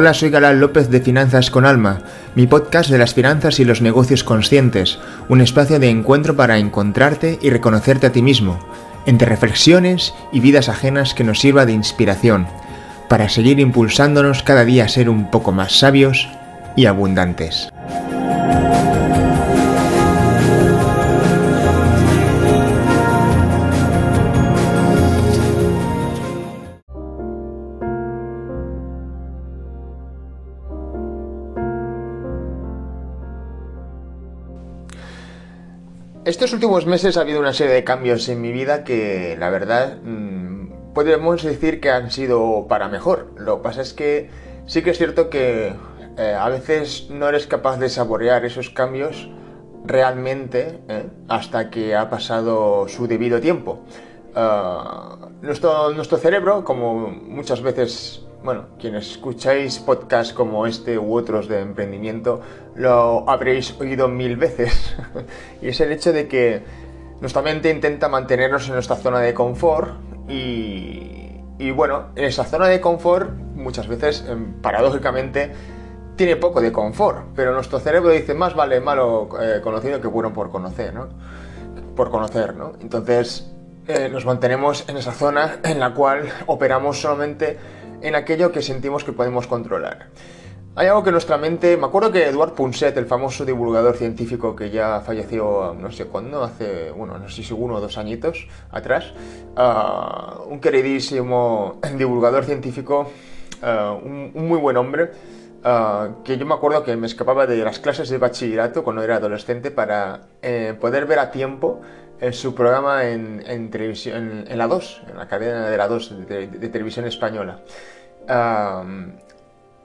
Hola, soy Galán López de Finanzas con Alma, mi podcast de las finanzas y los negocios conscientes, un espacio de encuentro para encontrarte y reconocerte a ti mismo, entre reflexiones y vidas ajenas que nos sirva de inspiración, para seguir impulsándonos cada día a ser un poco más sabios y abundantes. Estos últimos meses ha habido una serie de cambios en mi vida que, la verdad, mm, podemos decir que han sido para mejor. Lo que pasa es que sí que es cierto que eh, a veces no eres capaz de saborear esos cambios realmente eh, hasta que ha pasado su debido tiempo. Ah, nuestro, nuestro cerebro, como muchas veces bueno, quienes escucháis podcasts como este u otros de emprendimiento, lo habréis oído mil veces. y es el hecho de que nuestra mente intenta mantenernos en nuestra zona de confort y, bueno, en esa zona de confort muchas veces, em, paradójicamente, tiene poco de confort, pero nuestro cerebro dice más vale malo eh, conocido que bueno por conocer, ¿no? Por conocer, ¿no? Entonces eh, nos mantenemos en esa zona en la cual operamos solamente en aquello que sentimos que podemos controlar. Hay algo que nuestra mente, me acuerdo que Eduard Punset, el famoso divulgador científico que ya falleció no sé cuándo, hace, bueno, no sé si uno o dos añitos atrás, ah, un queridísimo divulgador científico, ah, un, muy buen hombre, ah, que yo me acuerdo que me escapaba de las clases de bachillerato cuando era adolescente para eh, poder ver a tiempo en su programa en, televisión, en, la 2, en la cadena de la 2 de, televisión española.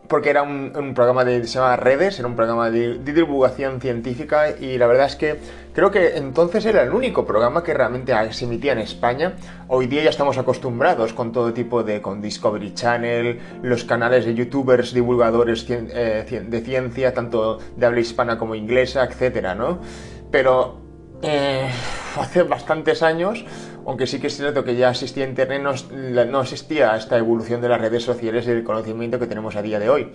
porque era un, programa de, se llama Redes, era un programa de, divulgación científica y la verdad es que creo que entonces era el único programa que realmente se emitía en España. Hoy día ya estamos acostumbrados con todo tipo de, con Discovery Channel, los canales de youtubers, divulgadores eh, de ciencia, tanto de habla hispana como inglesa, etcétera, ¿no? Pero eh, hace bastantes años, aunque sí que es cierto que ya existía Internet, no, existía esta evolución de las redes sociales y del conocimiento que tenemos a día de hoy.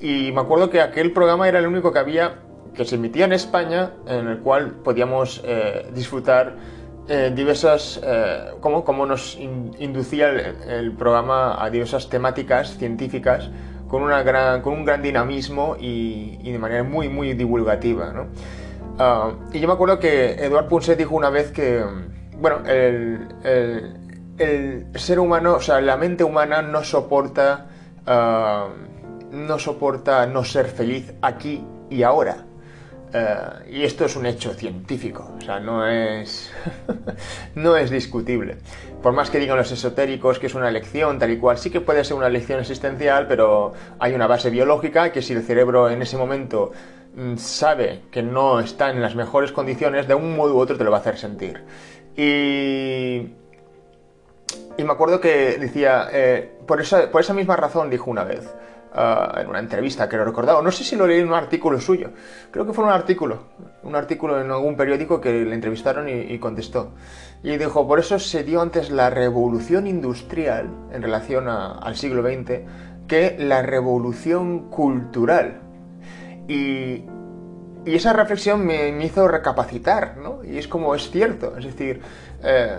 Y me acuerdo que aquel programa era el único que había, que se emitía en España, en el cual podíamos eh, disfrutar eh, diversas, como, como nos inducía el, programa a diversas temáticas científicas con, una gran, con un gran dinamismo y, y de manera muy, muy divulgativa. ¿no? Ah, y yo me acuerdo que Eduard Punset dijo una vez que, bueno, el, ser humano, o sea, la mente humana no soporta, ah, no soporta no ser feliz aquí y ahora. Ah, y esto es un hecho científico, o sea, no es, no es discutible. Por más que digan los esotéricos que es una lección tal y cual, sí que puede ser una lección existencial, pero hay una base biológica que si el cerebro en ese momento sabe que no está en las mejores condiciones, de un modo u otro te lo va a hacer sentir. Y, y me acuerdo que decía, eh, por, esa, por esa misma razón dijo una vez, ah, en una entrevista que lo he recordado, no sé si lo leí en un artículo suyo, creo que fue un artículo, un artículo en algún periódico que le entrevistaron y, contestó. Y dijo, por eso se dio antes la revolución industrial en relación al siglo XX que la revolución cultural. Y, esa reflexión me, hizo recapacitar, ¿no? Y es como es cierto, es decir, eh,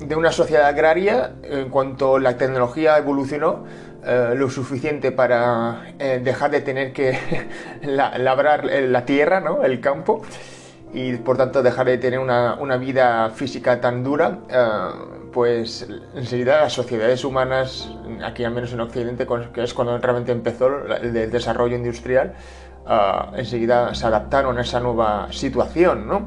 de una sociedad agraria, en cuanto la tecnología evolucionó, eh, lo suficiente para eh, dejar de tener que labrar la tierra, ¿no? el campo, y por tanto dejar de tener una, una vida física tan dura, pues enseguida las sociedades humanas, aquí al menos en Occidente, que es cuando realmente empezó el desarrollo industrial, Ah, enseguida se adaptaron a esa nueva situación, ¿no?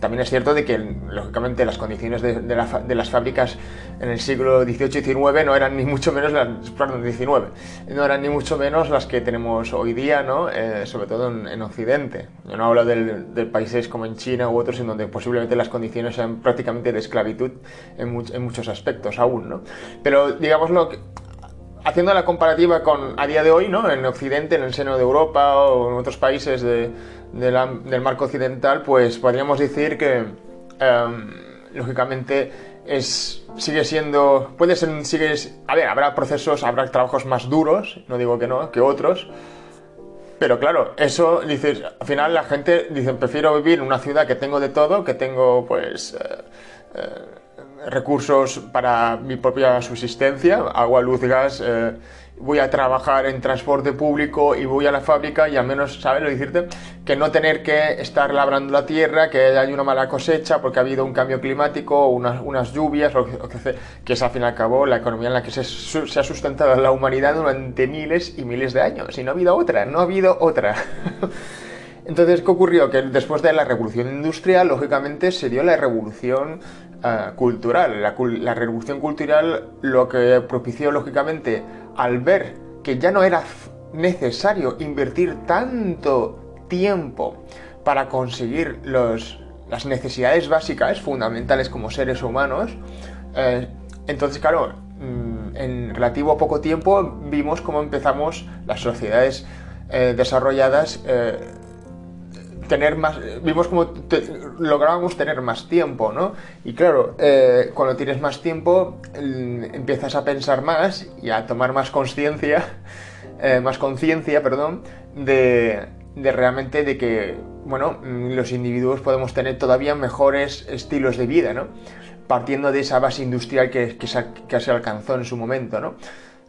También es cierto de que, lógicamente, las condiciones de, las fábricas en el siglo XVIII y XIX no eran ni mucho menos las, no eran ni mucho menos las que tenemos hoy día, ¿no? Eh, sobre todo en, Occidente. Yo no hablo de países como en China u otros en donde posiblemente las condiciones sean prácticamente de esclavitud en, en muchos aspectos aún, ¿no? Pero, digámoslo, haciendo la comparativa con a día de hoy, ¿no? En Occidente, en el seno de Europa o en otros países del marco occidental, pues podríamos decir que em, lógicamente es sigue siendo puede ser sigue a ver habrá procesos habrá trabajos más duros no digo que no que otros pero claro eso dices al final la gente dice prefiero vivir en una ciudad que tengo de todo que tengo pues eh, eh, recursos para mi propia subsistencia agua luz gas eh, voy a trabajar en transporte público y voy a la fábrica y al menos, ¿sabes lo decirte? Que no tener que estar labrando la tierra, que hay una mala cosecha porque ha habido un cambio climático, unas, unas lluvias, lo que, que es al fin y al cabo la economía en la que se, se, ha sustentado la humanidad durante miles y miles de años. Y no ha habido otra, no ha habido otra. Entonces, ¿qué ocurrió? Que después de la revolución industrial, lógicamente, se dio la revolución uh, cultural. La, revolución cultural lo que propició, lógicamente, al ver que ya no era necesario invertir tanto tiempo para conseguir las necesidades básicas fundamentales como seres humanos, eh, entonces claro, mm, en relativo poco tiempo vimos cómo empezamos las sociedades eh, desarrolladas eh, tener más, vimos cómo lográbamos tener más tiempo, ¿no? Y claro, eh, cuando tienes más tiempo empiezas a pensar más y a tomar más conciencia, eh, más conciencia, perdón, de, de realmente de que, bueno, mm, los individuos podemos tener todavía mejores estilos de vida, ¿no? Partiendo de esa base industrial que, que, se, alcanzó en su momento, ¿no?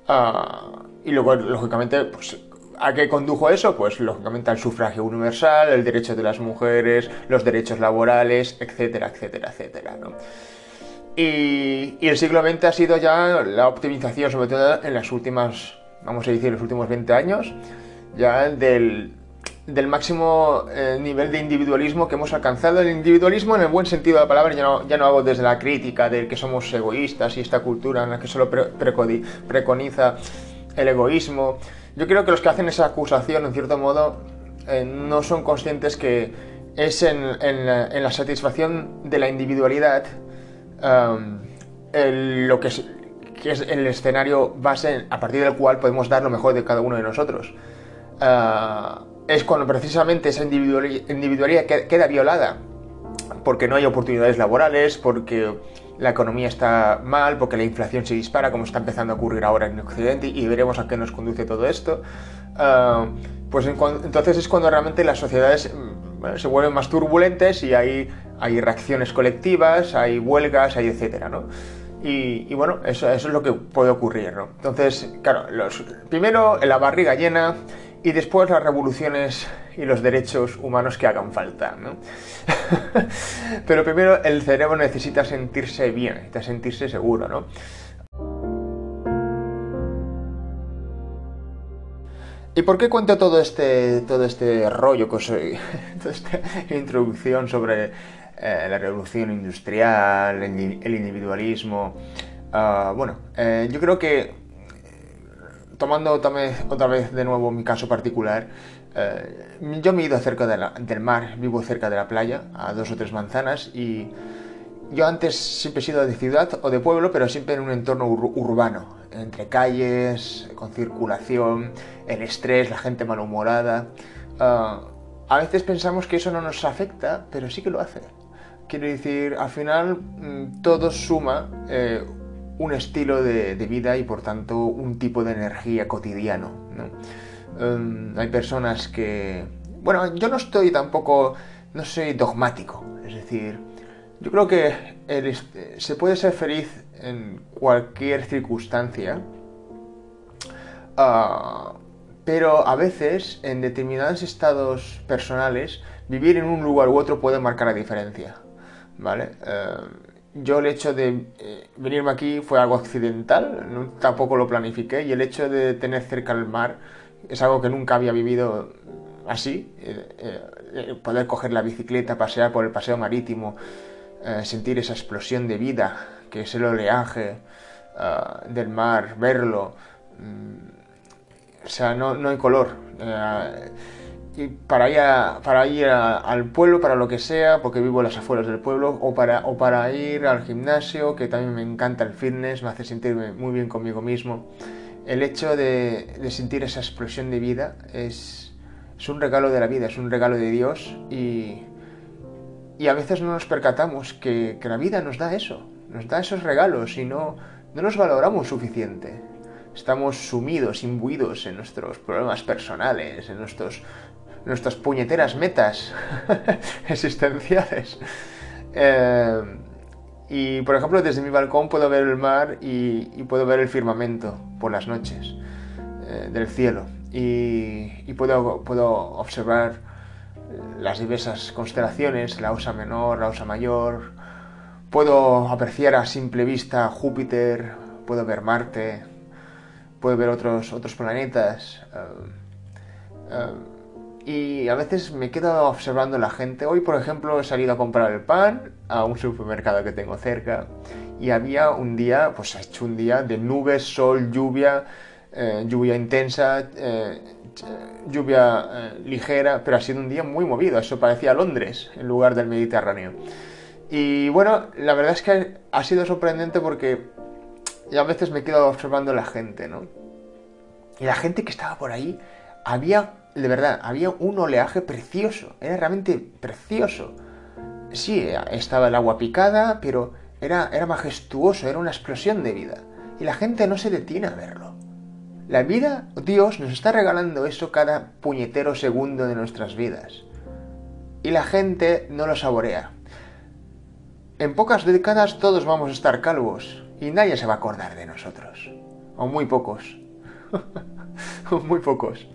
Uh, y luego, lógicamente, pues ¿A qué condujo eso? Pues lógicamente al sufragio universal, el derecho de las mujeres, los derechos laborales, etcétera, etcétera, etcétera. ¿no? Y, el siglo XX ha sido ya la optimización, sobre todo en las últimas, vamos a decir, los últimos 20 años, ya del, del máximo eh, nivel de individualismo que hemos alcanzado. El individualismo en el buen sentido de la palabra, ya no, ya no hago desde la crítica de que somos egoístas y esta cultura en la que solo preconiza el egoísmo, yo creo que los que hacen esa acusación, en cierto modo, eh, no son conscientes que es en, la, satisfacción de la individualidad um, lo que es, el escenario base a partir del cual podemos dar lo mejor de cada uno de nosotros. Uh, es cuando precisamente esa individualidad queda violada porque no hay oportunidades laborales, porque la economía está mal, porque la inflación se dispara, como está empezando a ocurrir ahora en Occidente, y veremos a qué nos conduce todo esto. Uh, pues entonces es cuando realmente las sociedades mm, se vuelven más turbulentes y hay, hay reacciones colectivas, hay huelgas, hay etcétera, ¿no? Y, bueno, eso, eso, es lo que puede ocurrir, ¿no? Entonces, claro, los, primero la barriga llena y después las revoluciones y los derechos humanos que hagan falta. ¿no? Pero primero el cerebro necesita sentirse bien, necesita sentirse seguro. ¿no? ¿Y por qué cuento todo este, todo este rollo, soy, toda esta introducción sobre eh, la revolución industrial, el, individualismo? Uh, bueno, eh, yo creo que tomando otra vez, de nuevo mi caso particular, eh, yo me he ido cerca del mar, vivo cerca de la playa, a dos o tres manzanas, y yo antes siempre he sido de ciudad o de pueblo, pero siempre en un entorno urbano, entre calles, con circulación, el estrés, la gente malhumorada. Ah, a veces pensamos que eso no nos afecta, pero sí que lo hace. Quiero decir, al final mm, todo suma eh, un estilo de, vida y por tanto un tipo de energía cotidiano. Em, hay personas que... Bueno, yo no estoy tampoco, no soy dogmático, es decir, yo creo que se puede ser feliz en cualquier circunstancia, ah, pero a veces en determinados estados personales vivir en un lugar u otro puede marcar la diferencia, ¿vale? Em, yo el hecho de eh, venirme aquí fue algo accidental, tampoco lo planifiqué, y el hecho de tener cerca el mar es algo que nunca había vivido así, eh, eh, poder coger la bicicleta, pasear por el paseo marítimo, sentir esa explosión de vida, que es el oleaje del mar, verlo, mm, o sea, no, no hay color y para ir, para ir al pueblo, para lo que sea, porque vivo en las afueras del pueblo, o para, o para ir al gimnasio, que también me encanta el fitness, me hace sentirme muy bien conmigo mismo. El hecho de, sentir esa explosión de vida es, un regalo de la vida, es un regalo de Dios y, a veces no nos percatamos que, la vida nos da eso, nos da esos regalos y no, no los valoramos suficiente. Estamos sumidos, imbuidos en nuestros problemas personales, en nuestros, nuestras puñeteras metas existenciales. Eh, y por ejemplo, desde mi balcón puedo ver el mar y, puedo ver el firmamento por las noches eh, del cielo. Y, puedo, puedo observar las diversas constelaciones, la Osa Menor, la Osa Mayor. Puedo apreciar a simple vista Júpiter, puedo ver Marte, puedo ver otros, otros planetas. Eh, eh, y a veces me quedo observando la gente. Hoy, por ejemplo, he salido a comprar el pan a un supermercado que tengo cerca y había un día, pues ha hecho un día de nubes, sol, lluvia, eh, lluvia intensa, eh, lluvia eh, ligera, pero ha sido un día muy movido. Eso parecía Londres en lugar del Mediterráneo. Y bueno, la verdad es que ha sido sorprendente porque a veces me quedo observando la gente, ¿no? Y la gente que estaba por ahí había de verdad, había un oleaje precioso, era realmente precioso. Sí, estaba el agua picada, pero era, era majestuoso, era una explosión de vida. Y la gente no se detiene a verlo. La vida, Dios nos está regalando eso cada puñetero segundo de nuestras vidas. Y la gente no lo saborea. En pocas décadas todos vamos a estar calvos y nadie se va a acordar de nosotros. O muy pocos. o muy pocos.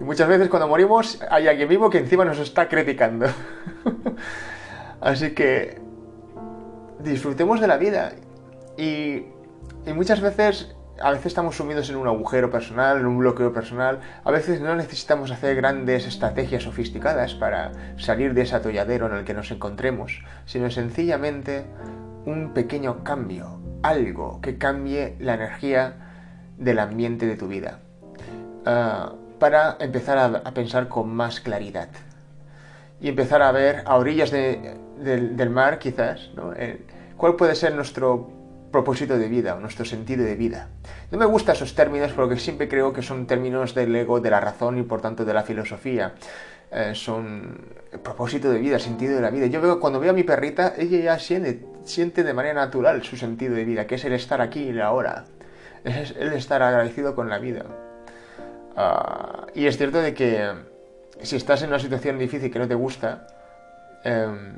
Y muchas veces cuando morimos hay alguien vivo que encima nos está criticando. Así que disfrutemos de la vida. Y, y muchas veces, a veces estamos sumidos en un agujero personal, en un bloqueo personal. A veces no necesitamos hacer grandes estrategias sofisticadas para salir de ese atolladero en el que nos encontremos, sino sencillamente un pequeño cambio, algo que cambie la energía del ambiente de tu vida. Ah, para empezar a, pensar con más claridad y empezar a ver a orillas del mar quizás cuál puede ser nuestro propósito de vida o nuestro sentido de vida. No me gustan esos términos porque siempre creo que son términos del ego, de la razón y por tanto de la filosofía. Eh, son propósito de vida, sentido de la vida. Yo veo cuando veo a mi perrita, ella ya siente, de manera natural su sentido de vida, que es el estar aquí y ahora. Es el estar agradecido con la vida. Ah, y es cierto de que si estás en una situación difícil que no te gusta, em,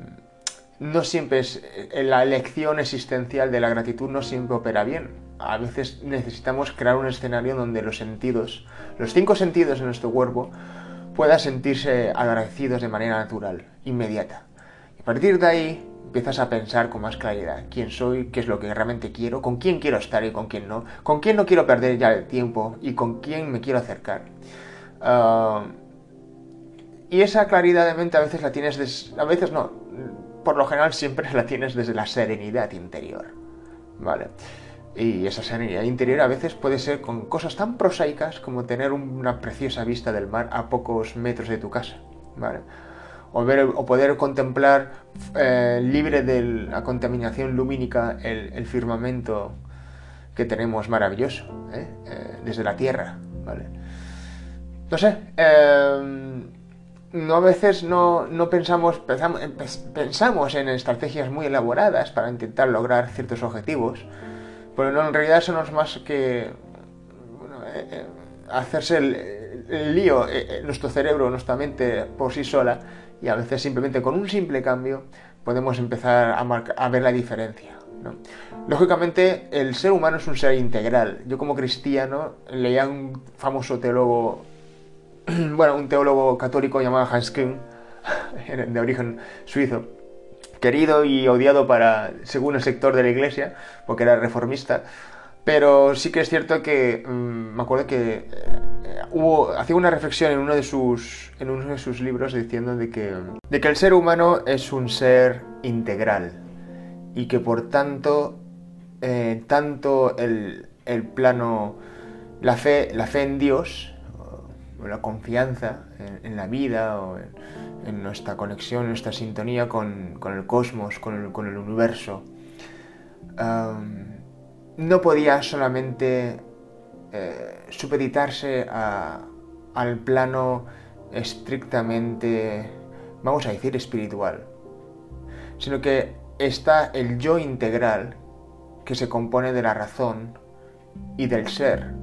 no siempre es eh, la elección existencial de la gratitud no siempre opera bien. A veces necesitamos crear un escenario donde los sentidos, los cinco sentidos de nuestro cuerpo, puedan sentirse agradecidos de manera natural, inmediata. Y a partir de ahí empiezas a pensar con más claridad quién soy, qué es lo que realmente quiero, con quién quiero estar y con quién no, con quién no quiero perder ya el tiempo y con quién me quiero acercar. Ah, y esa claridad de mente a veces la tienes, a veces no, por lo general siempre la tienes desde la serenidad interior, ¿vale? Y esa serenidad interior a veces puede ser con cosas tan prosaicas como tener una preciosa vista del mar a pocos metros de tu casa, ¿vale? O, poder contemplar eh, libre de la contaminación lumínica el, firmamento que tenemos maravilloso ¿eh? Eh, desde la Tierra. ¿vale? No sé, no, a veces no, pensamos, pensamos, en estrategias muy elaboradas para intentar lograr ciertos objetivos, pero no, en realidad eso no es más que hacerse el, el lío, nuestro cerebro, nuestra mente por sí sola, y a veces simplemente con un simple cambio podemos empezar a, ver la diferencia. Lógicamente, el ser humano es un ser integral. Yo como cristiano leía un famoso teólogo, bueno, un teólogo católico llamado Hans Küng, de origen suizo, querido y odiado para, según el sector de la iglesia, porque era reformista, pero sí que es cierto que mm, me acuerdo que eh, hubo, hacía una reflexión en uno de sus, en uno de sus libros diciendo de que, de que el ser humano es un ser integral y que por tanto, eh, tanto el, el, plano, la fe, la fe en Dios, o la confianza en, la vida, o en, nuestra conexión, nuestra sintonía con, con el cosmos, con el, con el universo, no podía solamente eh, supeditarse al plano estrictamente, vamos a decir, espiritual. sino que está el yo integral que se compone de la razón y del ser.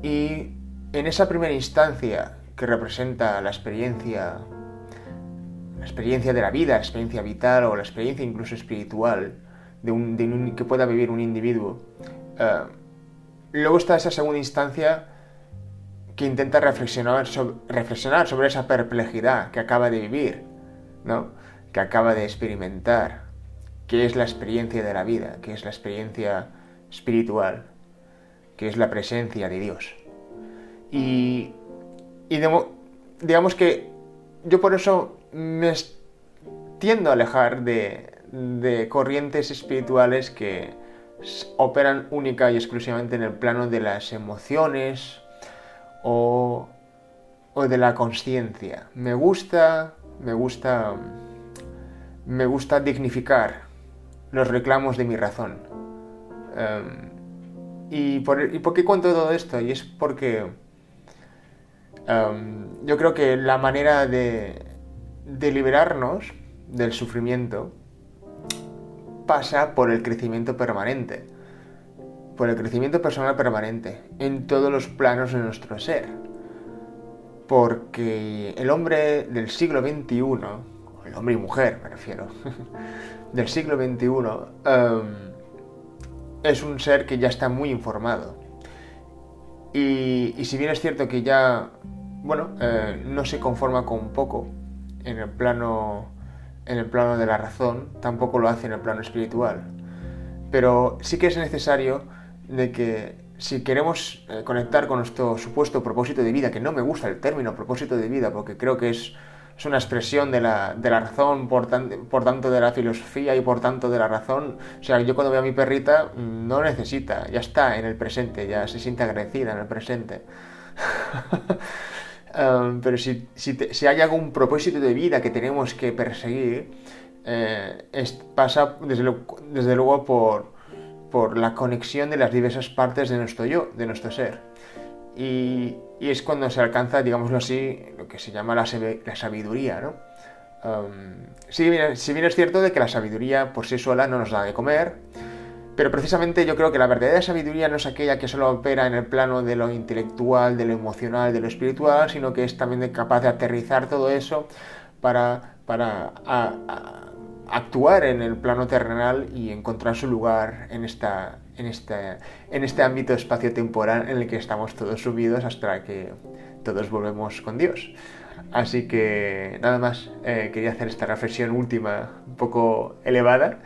Y en esa primera instancia que representa la experiencia, la experiencia de la vida, la experiencia vital o la experiencia incluso espiritual de un, que pueda vivir un individuo, eh, luego está esa segunda instancia que intenta reflexionar sobre, esa perplejidad que acaba de vivir, ¿no? que acaba de experimentar, que es la experiencia de la vida, que es la experiencia espiritual, que es la presencia de Dios. Y, digamos que yo por eso me tiendo a alejar de, de corrientes espirituales que operan única y exclusivamente en el plano de las emociones o, o de la conciencia. Me gusta, me gusta, me gusta dignificar los reclamos de mi razón. Em, y, por, ¿Y por qué cuento todo esto? Y es porque em, yo creo que la manera de, de liberarnos del sufrimiento pasa por el crecimiento permanente, por el crecimiento personal permanente, en todos los planos de nuestro ser. Porque el hombre del siglo XXI, el hombre y mujer me refiero, del siglo XXI, em, es un ser que ya está muy informado. Y, si bien es cierto que ya, bueno, eh, no se conforma con poco en el plano en el plano de la razón, tampoco lo hace en el plano espiritual. Pero sí que es necesario de que si queremos eh, conectar con nuestro supuesto propósito de vida, que no me gusta el término propósito de vida, porque creo que es, una expresión de la, razón, por, por, tanto de la filosofía y por tanto de la razón. O sea, yo cuando veo a mi perrita mm, no necesita, ya está en el presente, ya se siente agradecida en el presente. pero si, hay algún propósito de vida que tenemos que perseguir, eh, pasa desde, luego por, por, la conexión de las diversas partes de nuestro yo, de nuestro ser. Y, es cuando se alcanza, digámoslo así, lo que se llama la, sabiduría, ¿no? si, bien, si bien es cierto de que la sabiduría por sí sola no nos da de comer, pero precisamente yo creo que la verdadera sabiduría no es aquella que solo opera en el plano de lo intelectual, de lo emocional, de lo espiritual, sino que es también capaz de aterrizar todo eso para, actuar en el plano terrenal y encontrar su lugar en, esta, este, ámbito espacio-temporal en el que estamos todos subidos hasta que todos volvemos con Dios. Así que nada más, eh, quería hacer esta reflexión última, un poco elevada.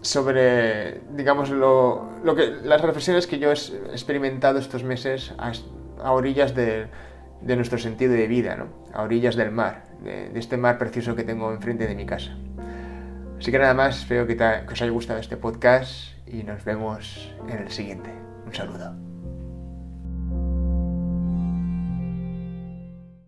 Sobre, digamos, lo, que, las reflexiones que yo he experimentado estos meses a, orillas de, nuestro sentido de vida, ¿no? a orillas del mar, de, este mar precioso que tengo enfrente de mi casa. Así que nada más, espero que, que os haya gustado este podcast y nos vemos en el siguiente. Un saludo.